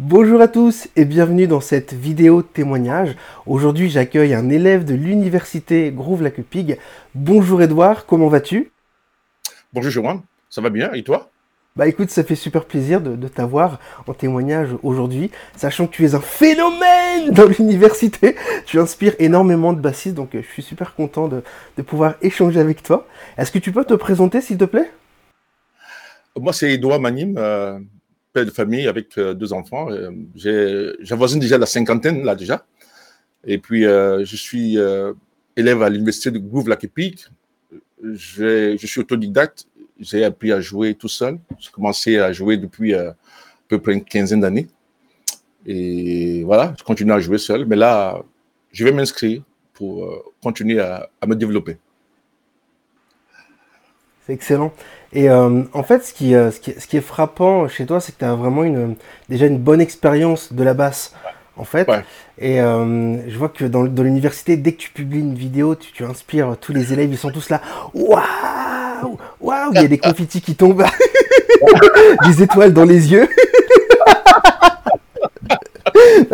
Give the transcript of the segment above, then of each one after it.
Bonjour à tous et bienvenue dans cette vidéo témoignage. Aujourd'hui j'accueille un élève de l'université Groove-Lacupig. Bonjour Edouard, comment vas-tu? Bonjour Joanne, ça va bien et toi? Bah écoute, ça fait super plaisir de, t'avoir en témoignage aujourd'hui, sachant que tu es un phénomène dans l'université. Tu inspires énormément de bassistes, donc euh, je suis super content de, pouvoir échanger avec toi. Est-ce que tu peux te présenter s'il te plaît? Moi c'est Edouard Manim. Euh, père de famille avec euh, deux enfants. Euh, j'avoisine déjà la cinquantaine, là, déjà. Et puis, euh, je suis élève à l'université de Lac Je suis autodidacte. J'ai appris à jouer tout seul. J'ai commencé à jouer depuis à peu près une quinzaine d'années. Et voilà, je continue à jouer seul. Mais là, je vais m'inscrire pour continuer à me développer. C'est excellent. Et euh, en fait, ce qui, euh, ce, qui, ce qui, est frappant chez toi, c'est que tu as vraiment une, déjà une bonne expérience de la basse. En fait, et euh, je vois que dans, dans l'université, dès que tu publies une vidéo, tu, tu, inspires tous les élèves, ils sont tous là. Waouh, waouh, il y a des confettis qui tombent, des étoiles dans les yeux.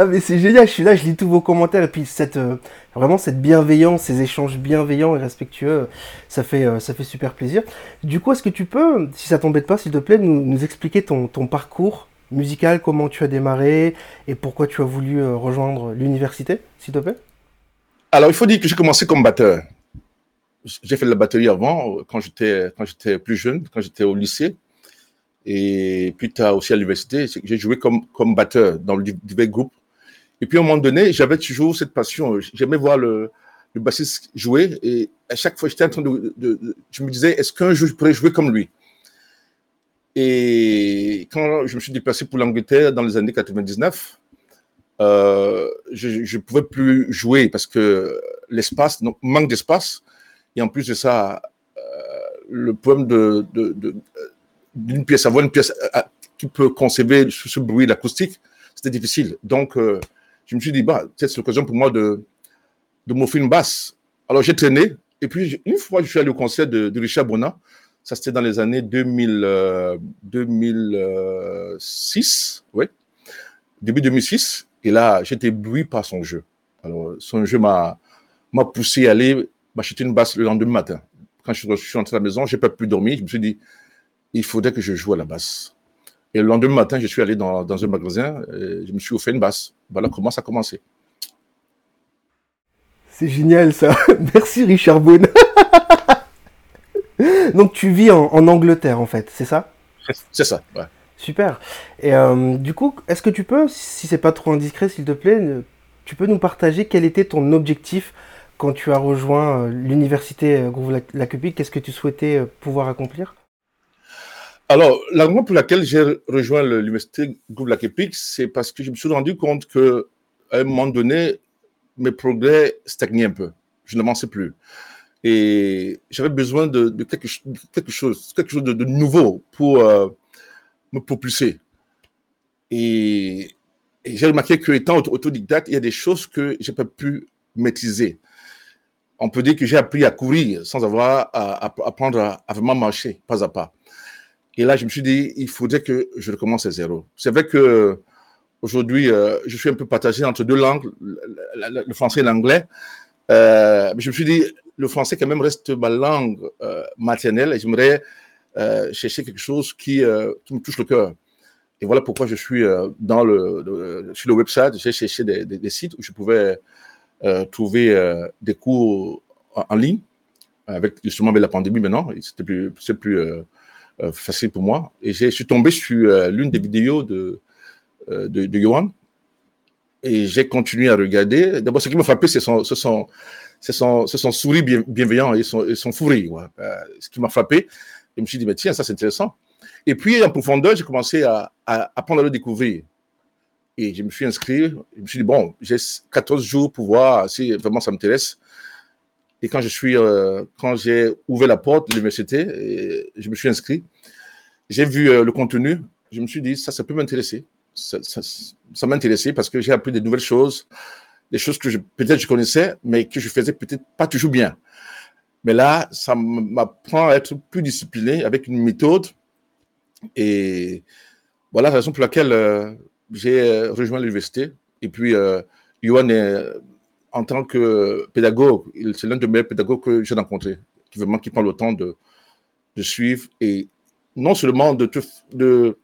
Non mais c'est génial, je suis là, je lis tous vos commentaires et puis cette euh, vraiment cette bienveillance, ces échanges bienveillants et respectueux, ça fait euh, ça fait super plaisir. Du coup, est-ce que tu peux, si ça t'embête pas, s'il te plaît, nous, expliquer ton, ton, parcours musical, comment tu as démarré et pourquoi tu as voulu euh, rejoindre l'université, s'il te plaît? Alors, il faut dire que j'ai commencé comme batteur. J'ai fait de la batterie avant, quand j'étais plus jeune, quand j'étais au lycée. Et puis tard aussi à l'université, j'ai joué comme, comme batteur dans divers groupes. Et puis à un moment donné, j'avais toujours cette passion. J'aimais voir le, le bassiste jouer. Et à chaque fois, j'étais en train de, Je me disais, est-ce qu'un jour je pourrais jouer comme lui? Et quand je me suis déplacé pour l'Angleterre dans les années 99, euh, je ne pouvais plus jouer parce que l'espace, manque d'espace. Et en plus de ça, euh, le problème de, d'une pièce, avoir une pièce qui peut conserver ce, bruit, l'acoustique, c'était difficile. Donc, euh, je me suis dit, bah, c'est l'occasion pour moi de, de m'offrir une basse. Alors, j'ai traîné. Et puis, une fois, je suis allé au concert de, Richard Bonnat. Ça, c'était dans les années 2000, 2006, oui, début 2006. Et là, j'étais ébloui par son jeu. Alors, son jeu m'a poussé à aller m'acheter une basse le lendemain matin. Quand je suis rentré à la maison, je n'ai pas pu dormir. Je me suis dit, il faudrait que je joue à la basse. Et le lendemain matin, je suis allé dans, dans un magasin, et je me suis offert une basse. Voilà comment ça a commencé. C'est génial ça. Merci Richard Boone. Donc tu vis en, Angleterre en fait, c'est ça? C'est ça, ouais. Super. Et euh, du coup, est-ce que tu peux, si c'est pas trop indiscret s'il te plaît, tu peux nous partager quel était ton objectif quand tu as rejoint euh, l'université euh, Groove-Lacupig Qu'est-ce que tu souhaitais pouvoir accomplir? Alors, la raison pour laquelle j'ai rejoint l'université Google Epic, c'est parce que je me suis rendu compte que à un moment donné, mes progrès stagnaient un peu. Je n'avançais plus. Et j'avais besoin de, quelque, chose, quelque chose de, nouveau pour euh, me propulser. Et, j'ai remarqué que étant autodidacte, il y a des choses que je n'ai pas pu maîtriser. On peut dire que j'ai appris à courir sans avoir à, apprendre à, vraiment marcher pas à pas. Et là, je me suis dit, il faudrait que je recommence à zéro. C'est vrai que aujourd'hui, euh, je suis un peu partagé entre deux langues, le, français et l'anglais. Euh, mais je me suis dit, le français quand même reste ma langue euh, maternelle et j'aimerais chercher quelque chose qui, me touche le cœur. Et voilà pourquoi je suis dans le, sur le website. J'ai cherché des, sites où je pouvais trouver des cours en, ligne. Avec justement avec la pandémie maintenant, c'est plus facile pour moi. Et je suis tombé sur euh, l'une des vidéos de, euh, de, de Johan et j'ai continué à regarder. D'abord, ce qui m'a frappé, c'est son, ce son, son, son sourire bien, bienveillant et son, et son fou rire. ce qui m'a frappé, je me suis dit, mais tiens, ça c'est intéressant. Et puis, en profondeur, j'ai commencé à, à apprendre à le découvrir. Et je me suis inscrit. Je me suis dit, bon, j'ai 14 jours pour voir si vraiment ça m'intéresse. Et quand je euh, quand j'ai ouvert la porte de l'université, je me suis inscrit. J'ai vu euh, le contenu. Je me suis dit, ça, ça peut m'intéresser. Ça, ça, m'a intéressé parce que j'ai appris des nouvelles choses, des choses que peut-être je connaissais, mais que je faisais peut-être pas toujours bien. Mais là, ça m'apprend à être plus discipliné avec une méthode. Et voilà la raison pour laquelle euh, j'ai rejoint l'université. Et puis, Yohan est, en tant que pédagogue, c'est l'un des meilleurs pédagogues que j'ai rencontré, qui vraiment qui prend le temps de, de suivre et non seulement de de,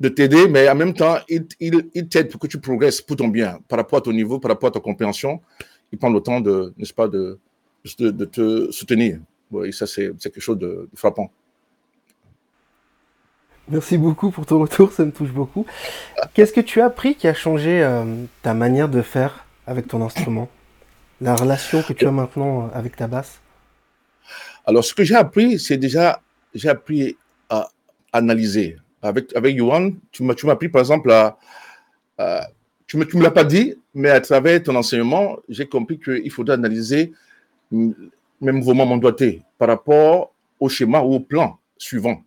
de t'aider, mais en même temps, il, il, t'aide pour que tu progresses pour ton bien, par rapport à ton niveau, par rapport à ta compréhension. Il prend le temps de, n'est-ce pas, de, de, te soutenir. et ça, c'est quelque chose de, frappant. Merci beaucoup pour ton retour, ça me touche beaucoup. Qu'est-ce que tu as appris qui a changé euh, ta manière de faire avec ton instrument? La relation que tu as maintenant avec ta basse? Alors, ce que j'ai appris, c'est déjà, j'ai appris à analyser, avec, avec Johan, tu m'as, tu m'as appris par exemple à. tu ne me, l'as pas dit, mais à travers ton enseignement, j'ai compris qu'il faudrait analyser mes mouvements, mon doigté par rapport au schéma ou au plan suivant.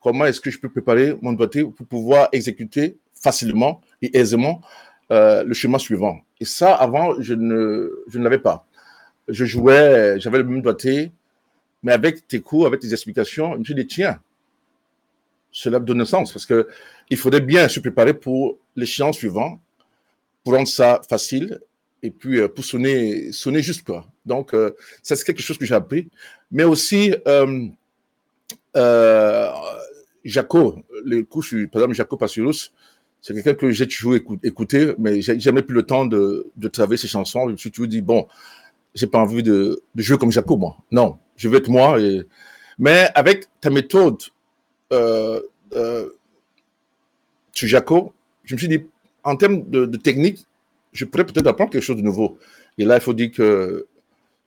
Comment est-ce que je peux préparer mon doigté pour pouvoir exécuter facilement et aisément euh, le schéma suivant? Et ça, avant, je ne, je ne l'avais pas. Je jouais, j'avais le même doigté, mais avec tes cours, avec tes explications, je me suis dit, tiens, cela donne sens parce que il faudrait bien se préparer pour l'échéance suivante, pour rendre ça facile et puis euh, pour sonner, sonner juste quoi. Donc, euh, ça c'est quelque chose que j'ai appris. Mais aussi, euh, Jaco, les couches, par exemple, Jaco Passurus, c'est quelqu'un que j'ai toujours écouté, mais j'ai jamais plus le temps de, travailler ses chansons. Je me suis toujours dit, bon, j'ai pas envie de, jouer comme Jaco, moi. Non, je veux être moi. Mais avec ta méthode euh, euh, Jaco, je me suis dit, en termes de, technique, je pourrais peut-être apprendre quelque chose de nouveau. Et là, il faut dire que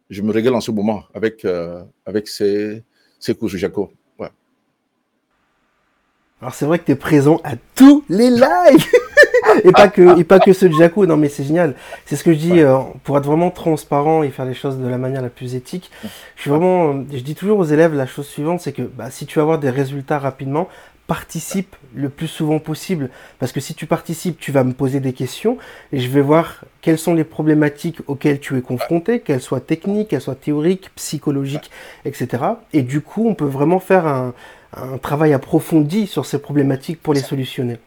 je me régale en ce moment avec, euh, avec ces, ces cours Jaco. Ouais. Alors, c'est vrai que tu es présent à tous les lives et pas que et pas que ceux de Jaco. Non, mais c'est génial. C'est ce que je dis euh, pour être vraiment transparent et faire les choses de la manière la plus éthique. Je suis vraiment, je dis toujours aux élèves la chose suivante, c'est que bah, si tu veux avoir des résultats rapidement, participe le plus souvent possible. Parce que si tu participes, tu vas me poser des questions et je vais voir quelles sont les problématiques auxquelles tu es confronté, qu'elles soient techniques, qu'elles soient théoriques, psychologiques, etc. Et du coup, on peut vraiment faire un, un travail approfondi sur ces problématiques pour les solutionner.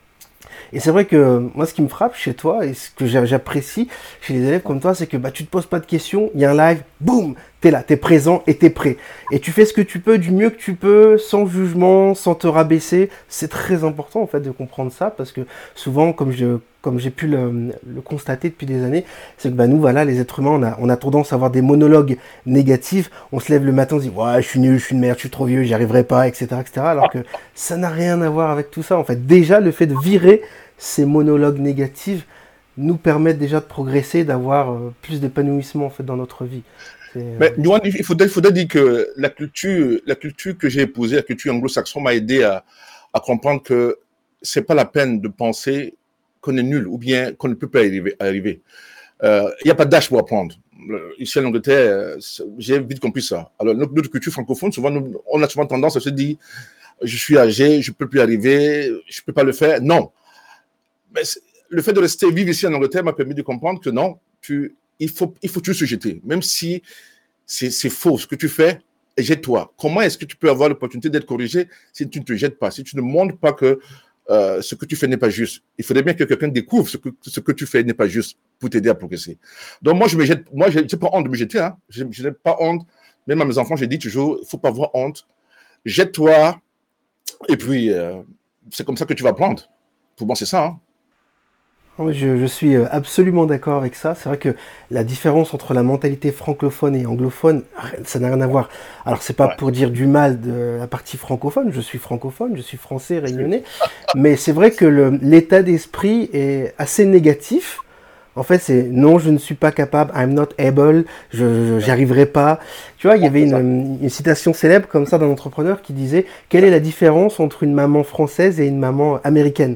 Et c'est vrai que moi, ce qui me frappe chez toi et ce que j'apprécie chez les élèves comme toi, c'est que bah, tu te poses pas de questions, il y a un live, boum, tu es là, tu es présent et tu es prêt. Et tu fais ce que tu peux du mieux que tu peux, sans jugement, sans te rabaisser. C'est très important en fait de comprendre ça parce que souvent, comme je comme j'ai pu le, constater depuis des années, c'est que bah, nous, voilà, les êtres humains, on a, on a tendance à avoir des monologues négatifs. On se lève le matin, on se dit, ouais, je suis nul, je suis une merde, je suis trop vieux, j'y arriverai pas, etc., etc. Alors que ça n'a rien à voir avec tout ça. En fait, déjà, le fait de virer ces monologues négatifs nous permet déjà de progresser, d'avoir euh, plus d'épanouissement en fait dans notre vie. Euh, Mais il faudrait, faudrait dire que la culture, la culture que j'ai épousée, la culture anglo-saxonne, m'a aidé à, à comprendre que c'est pas la peine de penser qu'on est nul ou bien qu'on ne peut pas arriver. Il euh, n'y a pas d'âge pour apprendre. Ici en Angleterre, j'ai vite compris ça. Alors, notre, notre culture francophone, souvent, on a souvent tendance à se dire je suis âgé, je ne peux plus arriver, je ne peux pas le faire. Non. Mais le fait de rester vivre ici en Angleterre m'a permis de comprendre que non, tu, il faut, il faut se jeter. Même si c'est faux ce que tu fais, jette-toi. Comment est-ce que tu peux avoir l'opportunité d'être corrigé si tu ne te jettes pas, si tu ne montres pas que euh, ce que tu fais n'est pas juste. Il faudrait bien que quelqu'un découvre ce que, ce que tu fais n'est pas juste pour t'aider à progresser. Donc moi, je me jette, moi, je n'ai pas honte de me jeter. Hein. Je, n'ai pas honte. Même à mes enfants, j'ai dit toujours, il faut pas avoir honte. Jette-toi. Et puis, euh, c'est comme ça que tu vas apprendre. Pour moi, c'est ça. Hein. Je, suis euh, absolument d'accord avec ça. C'est vrai que la différence entre la mentalité francophone et anglophone, ça n'a rien à voir. Alors c'est pas pour dire du mal de la partie francophone. Je suis francophone, je suis français, réunionnais, mais c'est vrai que l'état d'esprit est assez négatif. En fait, c'est non, je ne suis pas capable, I'm not able, je arriverai pas. Tu vois, il y avait une, une, citation célèbre comme ça d'un entrepreneur qui disait quelle est la différence entre une maman française et une maman américaine?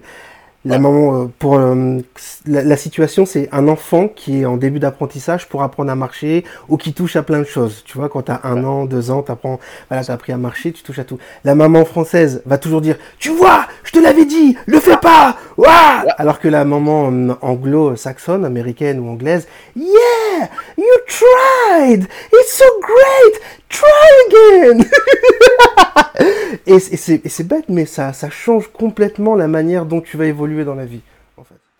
La maman, euh, pour euh, la, situation, c'est un enfant qui est en début d'apprentissage pour apprendre à marcher ou qui touche à plein de choses. Tu vois, quand t'as un an, deux ans, t'apprends, voilà, t'as appris à marcher, tu touches à tout. La maman française va toujours dire, tu vois, je te l'avais dit, le fais pas, Ouah! Alors que la maman euh, anglo-saxonne, américaine ou anglaise, yeah, you tried, it's so great, try again. et c'est bête, mais ça, change complètement la manière dont tu vas évoluer dans la vie.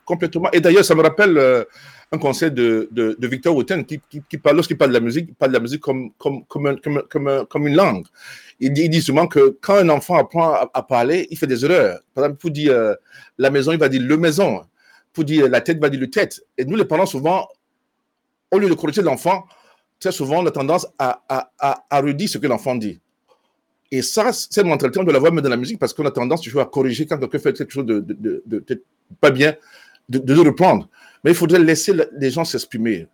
complètement. Et d'ailleurs, ça me rappelle euh, un conseil de, Victor Wooten qui, parle, lorsqu'il parle de la musique, il parle de la musique comme, une langue. Il dit, il dit, souvent que quand un enfant apprend à, parler, il fait des erreurs. Par exemple, pour dire euh, la maison, il va dire le maison. Pour dire la tête, il va dire le tête. Et nous, les parents, souvent, au lieu de corriger l'enfant, très souvent, on a tendance à, à, redire ce que l'enfant dit. Et ça, cette mentalité, on doit l'avoir même dans la musique parce qu'on a tendance toujours à corriger quand quelqu'un fait quelque chose de, de, de, pas bien, de, de, reprendre. Mais il faudrait laisser les gens s'exprimer.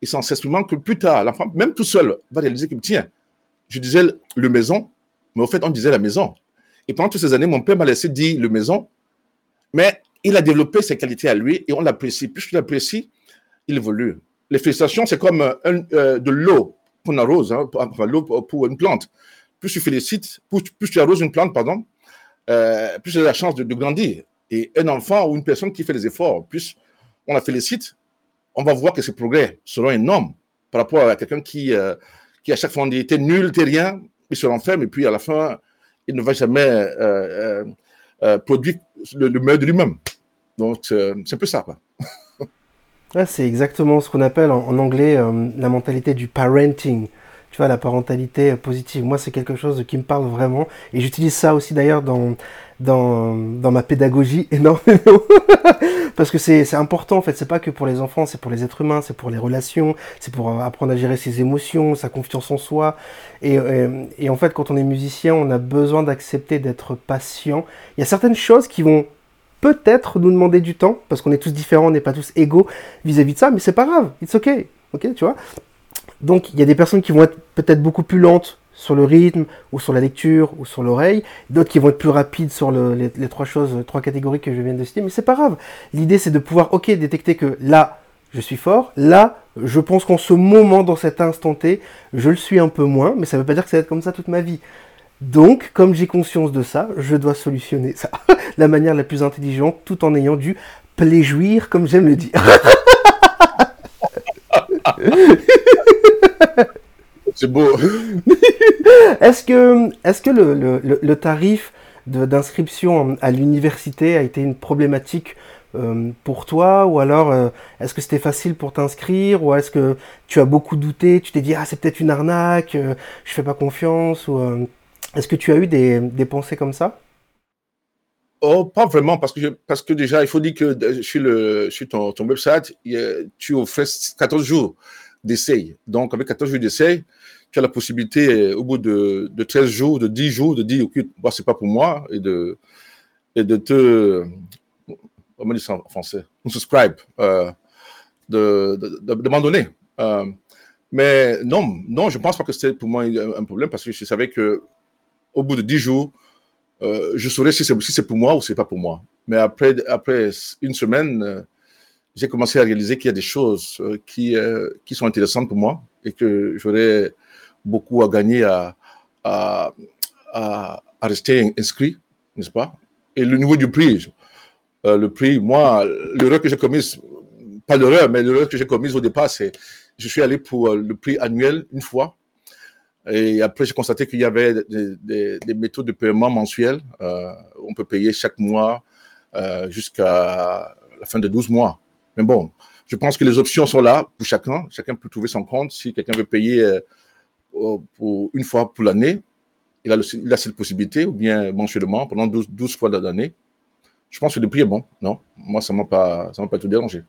Et sans s'exprimer que plus tard, l'enfant, même tout seul, va réaliser que, tiens, je disais le maison, mais au fait, on disait la maison. Et pendant toutes ces années, mon père m'a laissé dire le maison, mais il a développé ses qualités à lui et on l'apprécie. Plus tu l'apprécies, il évolue. Les félicitations, c'est comme un, euh, de l'eau qu'on arrose, hein, l'eau pour une plante plus tu félicites, plus, tu arroses une plante, pardon, euh, plus tu as la chance de, grandir. Et un enfant ou une personne qui fait des efforts, plus on la félicite, on va voir que ses progrès seront énormes par rapport à quelqu'un qui, euh, qui à chaque fois dit t'es nul, t'es rien, il se renferme et puis à la fin, il ne va jamais euh, produire le, meilleur de lui-même. Donc c'est un peu ça. Quoi. c'est exactement ce qu'on appelle en anglais la mentalité du parenting tu vois, la parentalité positive. Moi, c'est quelque chose qui me parle vraiment. Et j'utilise ça aussi d'ailleurs dans, dans, dans ma pédagogie énormément. Parce que c'est important en fait. C'est pas que pour les enfants, c'est pour les êtres humains, c'est pour les relations, c'est pour apprendre à gérer ses émotions, sa confiance en soi. Et, et, en fait, quand on est musicien, on a besoin d'accepter d'être patient. Il y a certaines choses qui vont peut-être nous demander du temps, parce qu'on est tous différents, on n'est pas tous égaux vis-à-vis de ça, mais c'est pas grave, it's ok, ok. Donc il y a des personnes qui vont être peut-être beaucoup plus lentes sur le rythme ou sur la lecture ou sur l'oreille, d'autres qui vont être plus rapides sur les, trois choses, trois catégories que je viens de citer, mais c'est pas grave. L'idée c'est de pouvoir, ok, détecter que là, je suis fort, là, je pense qu'en ce moment, dans cet instant T, je le suis un peu moins, mais ça ne veut pas dire que ça va être comme ça toute ma vie. Donc, comme j'ai conscience de ça, je dois solutionner ça de la manière la plus intelligente, tout en ayant du plaisir, comme j'aime le dire. C'est beau. est-ce que, est que le, le, le tarif d'inscription à l'université a été une problématique euh, pour toi? Ou alors, euh, est-ce que c'était facile pour t'inscrire? Ou est-ce que tu as beaucoup douté Tu t'es dit, ah, c'est peut-être une arnaque, euh, je fais pas confiance? Ou est-ce que tu as eu des, pensées comme ça? Oh, pas vraiment, parce que, parce que déjà, il faut dire que sur, le, sur ton, ton website, tu offres 14 jours d'essai. Donc, avec 14 jours d'essai, tu as la possibilité, euh, au bout de, de 13 jours, de 10 jours, de dire, OK, bah, c'est pas pour moi, et de, et de te, comment dit ça en français, subscribe, euh, de, de, de. Euh, mais non, non, je pense pas que c'était pour moi un, problème parce que je savais que au bout de 10 jours, euh, je saurais si c'est si pour moi ou c'est pas pour moi. Mais après, après une semaine, euh, j'ai commencé à réaliser qu'il y a des choses euh, qui, qui sont intéressantes pour moi et que j'aurais beaucoup à gagner à, à, rester inscrit, n'est-ce pas? Et le niveau du prix, le prix, moi, l'erreur que j'ai commise, pas l'erreur, mais l'erreur que j'ai commise au départ, c'est je suis allé pour le prix annuel une fois. Et après, j'ai constaté qu'il y avait des, des, des, méthodes de paiement mensuels. Euh, on peut payer chaque mois euh, jusqu'à la fin de 12 mois. Mais bon, je pense que les options sont là pour chacun. Chacun peut trouver son compte. Si quelqu'un veut payer euh, une fois pour l'année, il a, cette possibilité, ou bien mensuellement, pendant 12, 12 fois l'année. Je pense que le prix est bon. Non, moi, ça ne m'a pas, ça pas tout dérangé.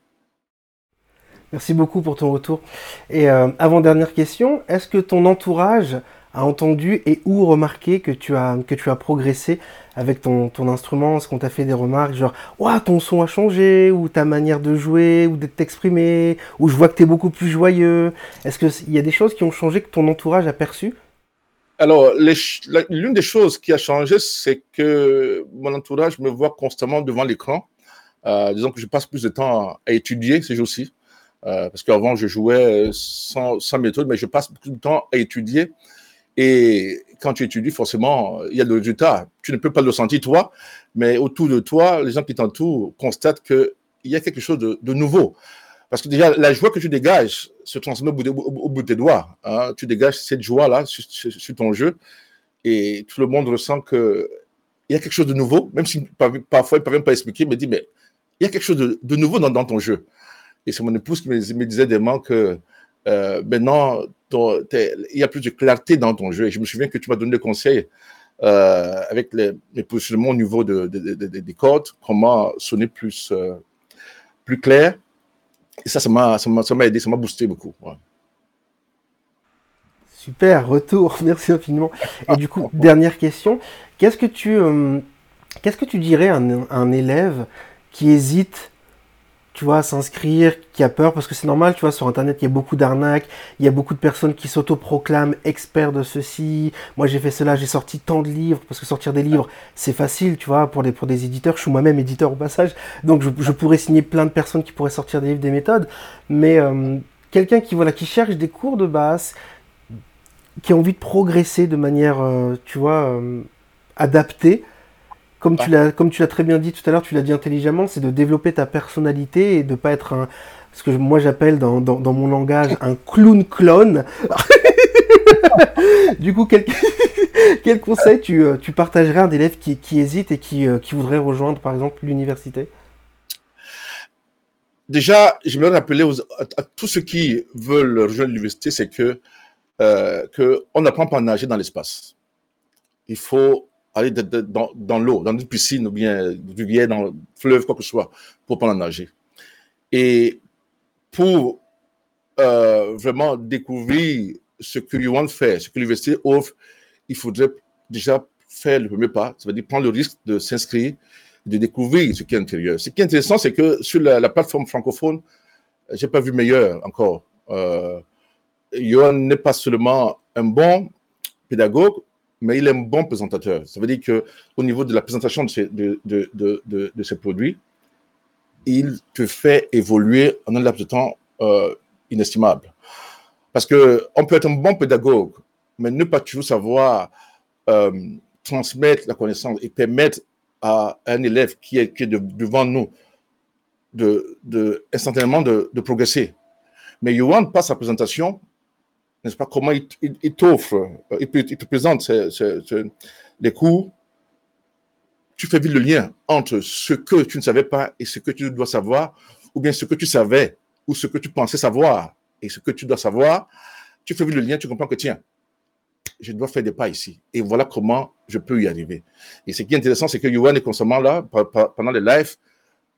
Merci beaucoup pour ton retour. Et euh, avant-dernière question, est-ce que ton entourage a entendu et ou remarqué que tu as, que tu as progressé avec ton, ton instrument Est-ce qu'on t'a fait des remarques genre Ouah, ton son a changé, ou ta manière de jouer, ou de t'exprimer, ou je vois que tu es beaucoup plus joyeux Est-ce qu'il y a des choses qui ont changé que ton entourage a perçu? Alors, l'une des choses qui a changé, c'est que mon entourage me voit constamment devant l'écran. Euh, disons que je passe plus de temps à étudier ces jours-ci. Euh, parce qu'avant, je jouais sans, sans, méthode, mais je passe beaucoup de temps à étudier. Et quand tu étudies, forcément, il y a le résultat. Tu ne peux pas le sentir toi, mais autour de toi, les gens qui t'entourent constatent qu'il y a quelque chose de, nouveau. Parce que déjà, la joie que tu dégages se transmet au bout de, tes doigts. Hein. Tu dégages cette joie-là sur, ton jeu et tout le monde ressent qu'il y a quelque chose de nouveau, même si parfois ils ne peuvent pas expliquer, mais dit, mais il y a quelque chose de, nouveau dans, ton jeu. Et c'est mon épouse qui me, disait des que euh, maintenant, il y a plus de clarté dans ton jeu. Et je me souviens que tu m'as donné des conseils euh, avec les, positionnements au niveau de, des cordes, comment sonner plus, euh, plus clair. Et ça, ça m'a aidé, ça m'a boosté beaucoup. Super, retour, merci infiniment. Et du coup, dernière question, qu'est-ce que tu, qu'est-ce que tu dirais à un élève qui hésite tu vois, s'inscrire, qui a peur, parce que c'est normal, tu vois, sur Internet, il y a beaucoup d'arnaques, il y a beaucoup de personnes qui s'autoproclament experts de ceci. Moi, j'ai fait cela, j'ai sorti tant de livres, parce que sortir des livres, c'est facile, tu vois, pour, les, pour des éditeurs. Je suis moi-même éditeur au passage, donc je, pourrais signer plein de personnes qui pourraient sortir des livres, des méthodes. Mais euh, quelqu'un qui, voilà, qui cherche des cours de base, qui a envie de progresser de manière, euh, tu vois, euh, adaptée, comme tu l'as comme tu l'as très bien dit tout à l'heure, tu l'as dit intelligemment, c'est de développer ta personnalité et de pas être un ce que moi j'appelle dans, dans, mon langage un clown clone. du coup, quel, quel conseil tu, euh, tu partagerais à un élève qui, qui hésite et qui, euh, qui voudrait rejoindre par exemple l'université? Déjà, je voudrais rappeler à, tous ceux qui veulent rejoindre l'université, c'est que, euh, que on n'apprend pas à nager dans l'espace. Il faut aller dans, l'eau, dans une piscine ou bien rivière, dans le fleuve, quoi que ce soit, pour prendre à nager. Et pour euh, vraiment découvrir ce que Yuan fait, ce que l'université offre, il faudrait déjà faire le premier pas, ça veut dire prendre le risque de s'inscrire, de découvrir ce qui est intérieur. Ce qui est intéressant, c'est que sur la, plateforme francophone, j'ai pas vu meilleur encore. Euh, n'est pas seulement un bon pédagogue, mais il est un bon présentateur. Ça veut dire qu'au niveau de la présentation de ces produits, il te fait évoluer en un laps de temps euh, inestimable. Parce qu'on peut être un bon pédagogue, mais ne pas toujours savoir euh, transmettre la connaissance et permettre à un élève qui est, devant nous de, instantanément de, progresser. Mais Yohan passe sa présentation n'est-ce pas, comment il, t'offre, euh, il, te présente les cours, tu fais vite le lien entre ce que tu ne savais pas et ce que tu dois savoir, ou bien ce que tu savais, ou ce que tu pensais savoir et ce que tu dois savoir, tu fais vite le lien, tu comprends que tiens, je dois faire des pas ici. Et voilà comment je peux y arriver. Et ce qui est intéressant, c'est que Yohan est constamment là pendant les lives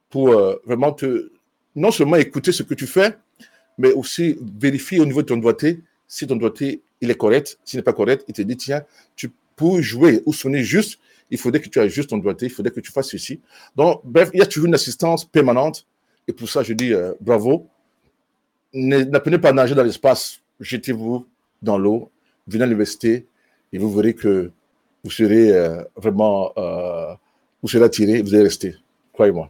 pour euh, vraiment te, non seulement écouter ce que tu fais, mais aussi vérifier au niveau de ton doigté si ton doigté il est correct, s'il n'est pas correct, il te dit tiens, tu peux jouer ou sonner juste, il faudrait que tu ajustes ton doigté, il faudrait que tu fasses ceci. Donc, bref, il y a toujours une assistance permanente. Et pour ça, je dis euh, bravo. N'apprenez pas à nager dans l'espace. Jetez-vous dans l'eau, venez à l'université et vous verrez que vous serez euh, vraiment, euh, vous serez attiré, vous allez rester. Croyez-moi.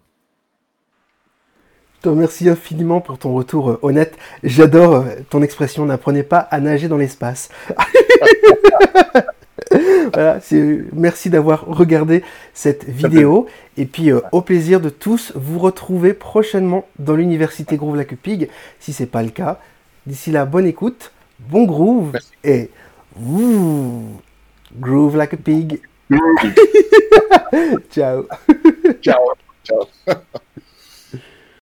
Je te remercie infiniment pour ton retour euh, honnête. J'adore euh, ton expression n'apprenez pas à nager dans l'espace. voilà, merci d'avoir regardé cette vidéo. Et puis euh, au plaisir de tous vous retrouver prochainement dans l'université Groove Like a Pig, si c'est pas le cas. D'ici là, bonne écoute, bon groove et groove like a pig. ciao. Ciao. Ciao.